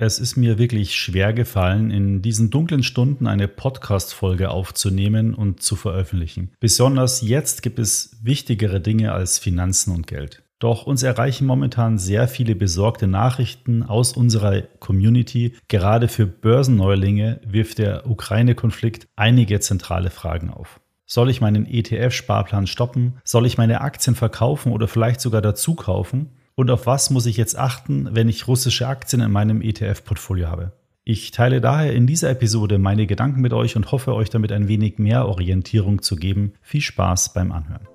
Es ist mir wirklich schwer gefallen, in diesen dunklen Stunden eine Podcast-Folge aufzunehmen und zu veröffentlichen. Besonders jetzt gibt es wichtigere Dinge als Finanzen und Geld. Doch uns erreichen momentan sehr viele besorgte Nachrichten aus unserer Community. Gerade für Börsenneulinge wirft der Ukraine-Konflikt einige zentrale Fragen auf. Soll ich meinen ETF-Sparplan stoppen? Soll ich meine Aktien verkaufen oder vielleicht sogar dazu kaufen? Und auf was muss ich jetzt achten, wenn ich russische Aktien in meinem ETF-Portfolio habe? Ich teile daher in dieser Episode meine Gedanken mit euch und hoffe euch damit ein wenig mehr Orientierung zu geben. Viel Spaß beim Anhören.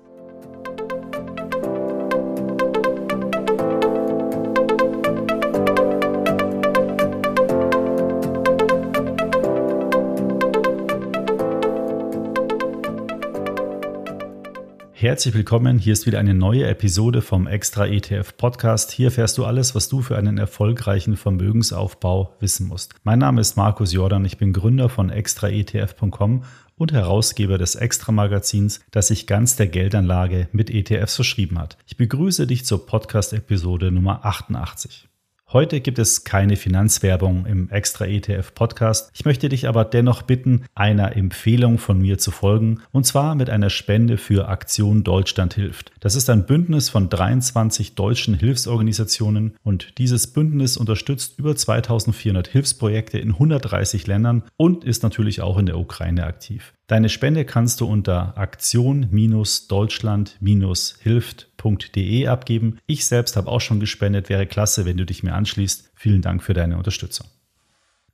Herzlich willkommen. Hier ist wieder eine neue Episode vom Extra ETF Podcast. Hier erfährst du alles, was du für einen erfolgreichen Vermögensaufbau wissen musst. Mein Name ist Markus Jordan. Ich bin Gründer von extraetf.com und Herausgeber des Extra Magazins, das sich ganz der Geldanlage mit ETFs verschrieben hat. Ich begrüße dich zur Podcast Episode Nummer 88. Heute gibt es keine Finanzwerbung im Extra ETF Podcast. Ich möchte dich aber dennoch bitten, einer Empfehlung von mir zu folgen und zwar mit einer Spende für Aktion Deutschland hilft. Das ist ein Bündnis von 23 deutschen Hilfsorganisationen und dieses Bündnis unterstützt über 2400 Hilfsprojekte in 130 Ländern und ist natürlich auch in der Ukraine aktiv. Deine Spende kannst du unter aktion-deutschland-hilft.de abgeben. Ich selbst habe auch schon gespendet, wäre klasse, wenn du dich mir anschließt. Vielen Dank für deine Unterstützung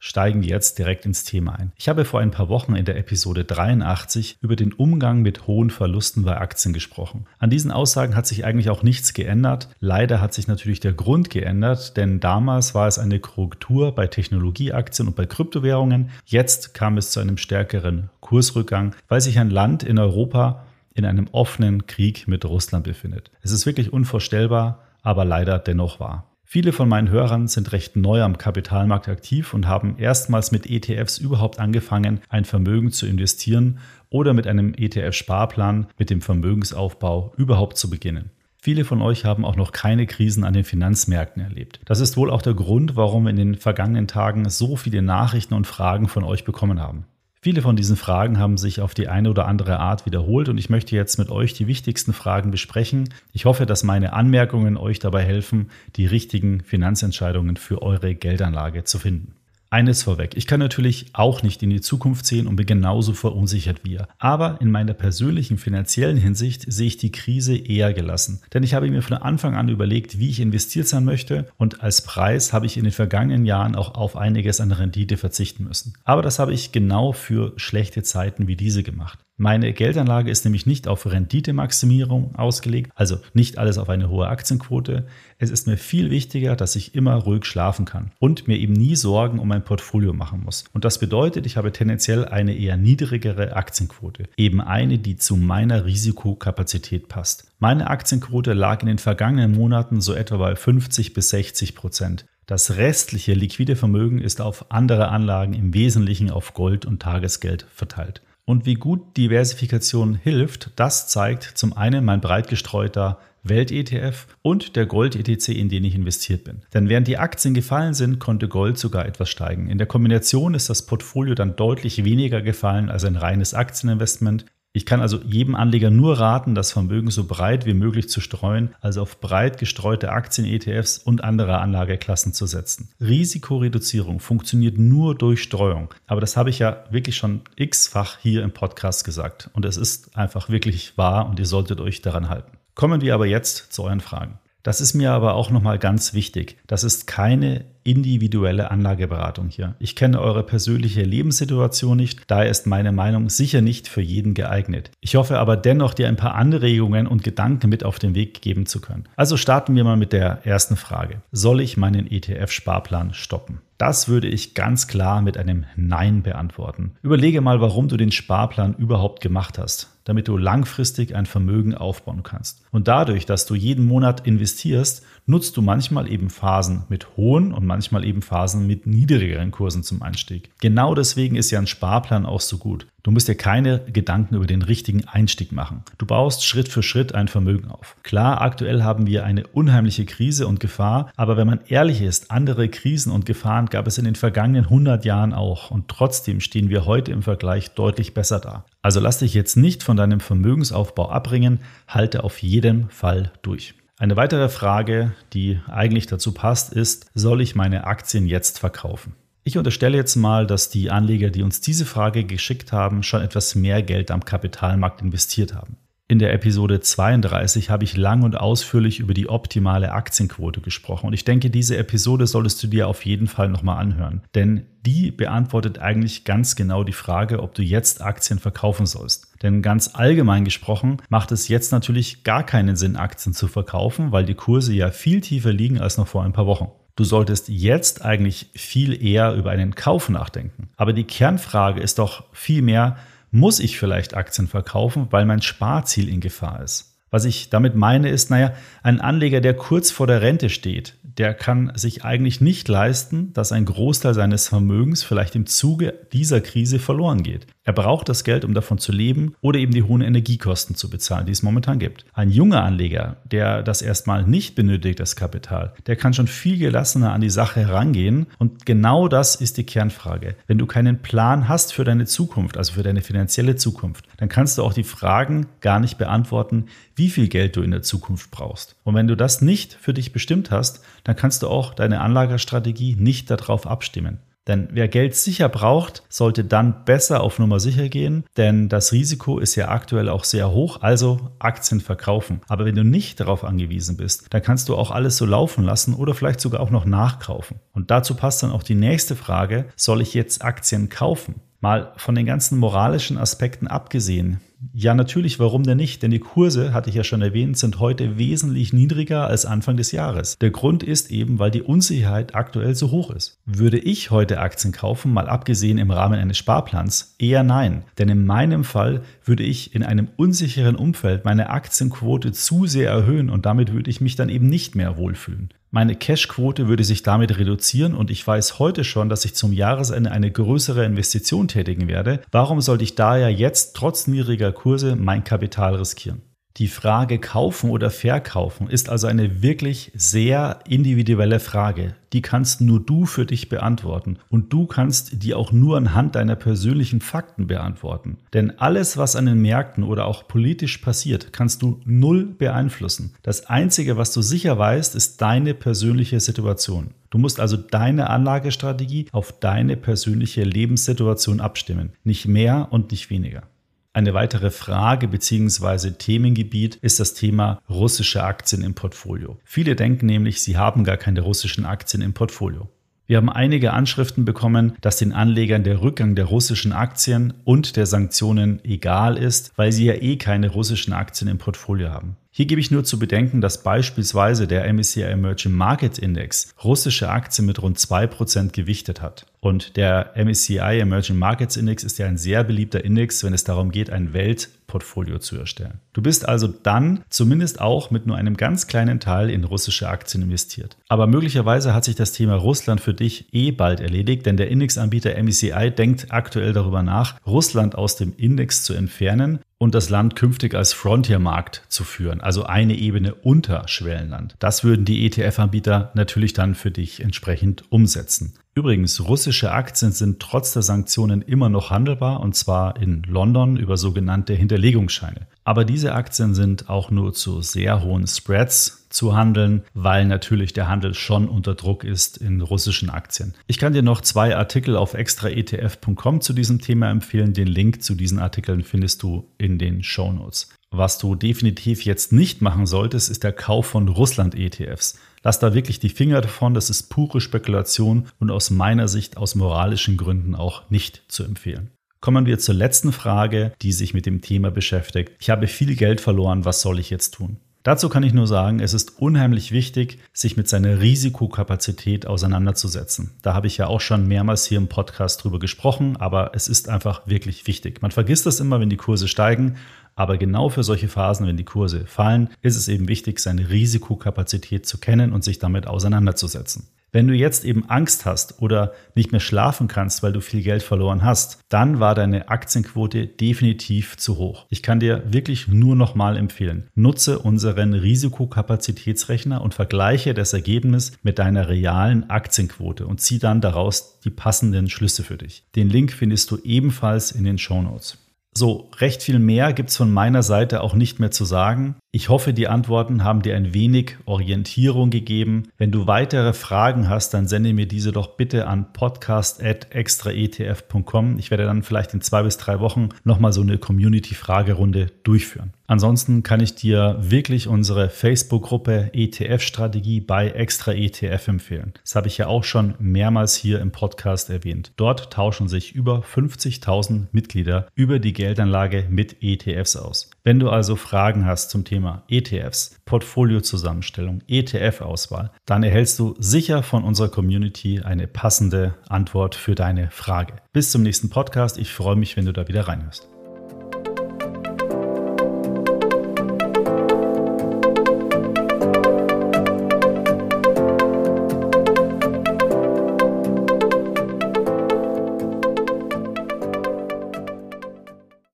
steigen wir jetzt direkt ins Thema ein. Ich habe vor ein paar Wochen in der Episode 83 über den Umgang mit hohen Verlusten bei Aktien gesprochen. An diesen Aussagen hat sich eigentlich auch nichts geändert. Leider hat sich natürlich der Grund geändert, denn damals war es eine Korrektur bei Technologieaktien und bei Kryptowährungen. Jetzt kam es zu einem stärkeren Kursrückgang, weil sich ein Land in Europa in einem offenen Krieg mit Russland befindet. Es ist wirklich unvorstellbar, aber leider dennoch wahr. Viele von meinen Hörern sind recht neu am Kapitalmarkt aktiv und haben erstmals mit ETFs überhaupt angefangen, ein Vermögen zu investieren oder mit einem ETF-Sparplan mit dem Vermögensaufbau überhaupt zu beginnen. Viele von euch haben auch noch keine Krisen an den Finanzmärkten erlebt. Das ist wohl auch der Grund, warum wir in den vergangenen Tagen so viele Nachrichten und Fragen von euch bekommen haben. Viele von diesen Fragen haben sich auf die eine oder andere Art wiederholt und ich möchte jetzt mit euch die wichtigsten Fragen besprechen. Ich hoffe, dass meine Anmerkungen euch dabei helfen, die richtigen Finanzentscheidungen für eure Geldanlage zu finden. Eines vorweg, ich kann natürlich auch nicht in die Zukunft sehen und bin genauso verunsichert wie ihr. Aber in meiner persönlichen finanziellen Hinsicht sehe ich die Krise eher gelassen. Denn ich habe mir von Anfang an überlegt, wie ich investiert sein möchte und als Preis habe ich in den vergangenen Jahren auch auf einiges an Rendite verzichten müssen. Aber das habe ich genau für schlechte Zeiten wie diese gemacht. Meine Geldanlage ist nämlich nicht auf Renditemaximierung ausgelegt, also nicht alles auf eine hohe Aktienquote. Es ist mir viel wichtiger, dass ich immer ruhig schlafen kann und mir eben nie Sorgen um mein Portfolio machen muss. Und das bedeutet, ich habe tendenziell eine eher niedrigere Aktienquote, eben eine, die zu meiner Risikokapazität passt. Meine Aktienquote lag in den vergangenen Monaten so etwa bei 50 bis 60 Prozent. Das restliche liquide Vermögen ist auf andere Anlagen im Wesentlichen auf Gold und Tagesgeld verteilt. Und wie gut Diversifikation hilft, das zeigt zum einen mein breit gestreuter Welt-ETF und der Gold-ETC, in den ich investiert bin. Denn während die Aktien gefallen sind, konnte Gold sogar etwas steigen. In der Kombination ist das Portfolio dann deutlich weniger gefallen als ein reines Aktieninvestment. Ich kann also jedem Anleger nur raten, das Vermögen so breit wie möglich zu streuen, also auf breit gestreute Aktien-ETFs und andere Anlageklassen zu setzen. Risikoreduzierung funktioniert nur durch Streuung. Aber das habe ich ja wirklich schon x-fach hier im Podcast gesagt. Und es ist einfach wirklich wahr und ihr solltet euch daran halten. Kommen wir aber jetzt zu euren Fragen. Das ist mir aber auch nochmal ganz wichtig. Das ist keine individuelle Anlageberatung hier. Ich kenne eure persönliche Lebenssituation nicht, daher ist meine Meinung sicher nicht für jeden geeignet. Ich hoffe aber dennoch, dir ein paar Anregungen und Gedanken mit auf den Weg geben zu können. Also starten wir mal mit der ersten Frage. Soll ich meinen ETF-Sparplan stoppen? Das würde ich ganz klar mit einem Nein beantworten. Überlege mal, warum du den Sparplan überhaupt gemacht hast damit du langfristig ein Vermögen aufbauen kannst. Und dadurch, dass du jeden Monat investierst, nutzt du manchmal eben Phasen mit hohen und manchmal eben Phasen mit niedrigeren Kursen zum Einstieg. Genau deswegen ist ja ein Sparplan auch so gut. Du musst dir keine Gedanken über den richtigen Einstieg machen. Du baust Schritt für Schritt ein Vermögen auf. Klar, aktuell haben wir eine unheimliche Krise und Gefahr, aber wenn man ehrlich ist, andere Krisen und Gefahren gab es in den vergangenen 100 Jahren auch und trotzdem stehen wir heute im Vergleich deutlich besser da. Also lass dich jetzt nicht von deinem Vermögensaufbau abbringen, halte auf jeden Fall durch. Eine weitere Frage, die eigentlich dazu passt, ist, soll ich meine Aktien jetzt verkaufen? Ich unterstelle jetzt mal, dass die Anleger, die uns diese Frage geschickt haben, schon etwas mehr Geld am Kapitalmarkt investiert haben. In der Episode 32 habe ich lang und ausführlich über die optimale Aktienquote gesprochen und ich denke, diese Episode solltest du dir auf jeden Fall nochmal anhören, denn die beantwortet eigentlich ganz genau die Frage, ob du jetzt Aktien verkaufen sollst. Denn ganz allgemein gesprochen macht es jetzt natürlich gar keinen Sinn, Aktien zu verkaufen, weil die Kurse ja viel tiefer liegen als noch vor ein paar Wochen. Du solltest jetzt eigentlich viel eher über einen Kauf nachdenken. Aber die Kernfrage ist doch viel mehr, muss ich vielleicht Aktien verkaufen, weil mein Sparziel in Gefahr ist? Was ich damit meine ist, naja, ein Anleger, der kurz vor der Rente steht, der kann sich eigentlich nicht leisten, dass ein Großteil seines Vermögens vielleicht im Zuge dieser Krise verloren geht. Er braucht das Geld, um davon zu leben oder eben die hohen Energiekosten zu bezahlen, die es momentan gibt. Ein junger Anleger, der das erstmal nicht benötigt, das Kapital, der kann schon viel gelassener an die Sache herangehen. Und genau das ist die Kernfrage. Wenn du keinen Plan hast für deine Zukunft, also für deine finanzielle Zukunft, dann kannst du auch die Fragen gar nicht beantworten, wie viel Geld du in der Zukunft brauchst. Und wenn du das nicht für dich bestimmt hast, dann kannst du auch deine Anlagestrategie nicht darauf abstimmen. Denn wer Geld sicher braucht, sollte dann besser auf Nummer sicher gehen, denn das Risiko ist ja aktuell auch sehr hoch, also Aktien verkaufen. Aber wenn du nicht darauf angewiesen bist, dann kannst du auch alles so laufen lassen oder vielleicht sogar auch noch nachkaufen. Und dazu passt dann auch die nächste Frage, soll ich jetzt Aktien kaufen? Mal von den ganzen moralischen Aspekten abgesehen, ja, natürlich, warum denn nicht? Denn die Kurse, hatte ich ja schon erwähnt, sind heute wesentlich niedriger als Anfang des Jahres. Der Grund ist eben, weil die Unsicherheit aktuell so hoch ist. Würde ich heute Aktien kaufen, mal abgesehen im Rahmen eines Sparplans? Eher nein. Denn in meinem Fall würde ich in einem unsicheren Umfeld meine Aktienquote zu sehr erhöhen und damit würde ich mich dann eben nicht mehr wohlfühlen. Meine Cashquote würde sich damit reduzieren und ich weiß heute schon, dass ich zum Jahresende eine größere Investition tätigen werde. Warum sollte ich daher jetzt trotz niedriger Kurse mein Kapital riskieren? Die Frage kaufen oder verkaufen ist also eine wirklich sehr individuelle Frage. Die kannst nur du für dich beantworten und du kannst die auch nur anhand deiner persönlichen Fakten beantworten. Denn alles, was an den Märkten oder auch politisch passiert, kannst du null beeinflussen. Das Einzige, was du sicher weißt, ist deine persönliche Situation. Du musst also deine Anlagestrategie auf deine persönliche Lebenssituation abstimmen. Nicht mehr und nicht weniger. Eine weitere Frage bzw. Themengebiet ist das Thema russische Aktien im Portfolio. Viele denken nämlich, sie haben gar keine russischen Aktien im Portfolio. Wir haben einige Anschriften bekommen, dass den Anlegern der Rückgang der russischen Aktien und der Sanktionen egal ist, weil sie ja eh keine russischen Aktien im Portfolio haben. Hier gebe ich nur zu bedenken, dass beispielsweise der MSCI Emerging Market Index russische Aktien mit rund 2% gewichtet hat. Und der MSCI Emerging Markets Index ist ja ein sehr beliebter Index, wenn es darum geht, ein Weltportfolio zu erstellen. Du bist also dann zumindest auch mit nur einem ganz kleinen Teil in russische Aktien investiert. Aber möglicherweise hat sich das Thema Russland für dich eh bald erledigt, denn der Indexanbieter MSCI denkt aktuell darüber nach, Russland aus dem Index zu entfernen und das Land künftig als Frontiermarkt zu führen, also eine Ebene unter Schwellenland. Das würden die ETF-Anbieter natürlich dann für dich entsprechend umsetzen. Übrigens, russische Aktien sind trotz der Sanktionen immer noch handelbar und zwar in London über sogenannte Hinterlegungsscheine. Aber diese Aktien sind auch nur zu sehr hohen Spreads zu handeln, weil natürlich der Handel schon unter Druck ist in russischen Aktien. Ich kann dir noch zwei Artikel auf extraetf.com zu diesem Thema empfehlen. Den Link zu diesen Artikeln findest du in den Show Notes. Was du definitiv jetzt nicht machen solltest, ist der Kauf von Russland-ETFs. Lass da wirklich die Finger davon, das ist pure Spekulation und aus meiner Sicht aus moralischen Gründen auch nicht zu empfehlen. Kommen wir zur letzten Frage, die sich mit dem Thema beschäftigt. Ich habe viel Geld verloren, was soll ich jetzt tun? Dazu kann ich nur sagen, es ist unheimlich wichtig, sich mit seiner Risikokapazität auseinanderzusetzen. Da habe ich ja auch schon mehrmals hier im Podcast drüber gesprochen, aber es ist einfach wirklich wichtig. Man vergisst das immer, wenn die Kurse steigen, aber genau für solche Phasen, wenn die Kurse fallen, ist es eben wichtig, seine Risikokapazität zu kennen und sich damit auseinanderzusetzen. Wenn du jetzt eben Angst hast oder nicht mehr schlafen kannst, weil du viel Geld verloren hast, dann war deine Aktienquote definitiv zu hoch. Ich kann dir wirklich nur noch mal empfehlen. Nutze unseren Risikokapazitätsrechner und vergleiche das Ergebnis mit deiner realen Aktienquote und zieh dann daraus die passenden Schlüsse für dich. Den Link findest du ebenfalls in den Show Notes. So, recht viel mehr gibt es von meiner Seite auch nicht mehr zu sagen. Ich hoffe, die Antworten haben dir ein wenig Orientierung gegeben. Wenn du weitere Fragen hast, dann sende mir diese doch bitte an podcast.extraetf.com. Ich werde dann vielleicht in zwei bis drei Wochen nochmal so eine Community-Fragerunde durchführen. Ansonsten kann ich dir wirklich unsere Facebook-Gruppe ETF-Strategie bei Extra ETF empfehlen. Das habe ich ja auch schon mehrmals hier im Podcast erwähnt. Dort tauschen sich über 50.000 Mitglieder über die Geldanlage mit ETFs aus. Wenn du also Fragen hast zum Thema ETFs, Portfoliozusammenstellung, ETF-Auswahl, dann erhältst du sicher von unserer Community eine passende Antwort für deine Frage. Bis zum nächsten Podcast. Ich freue mich, wenn du da wieder reinhörst.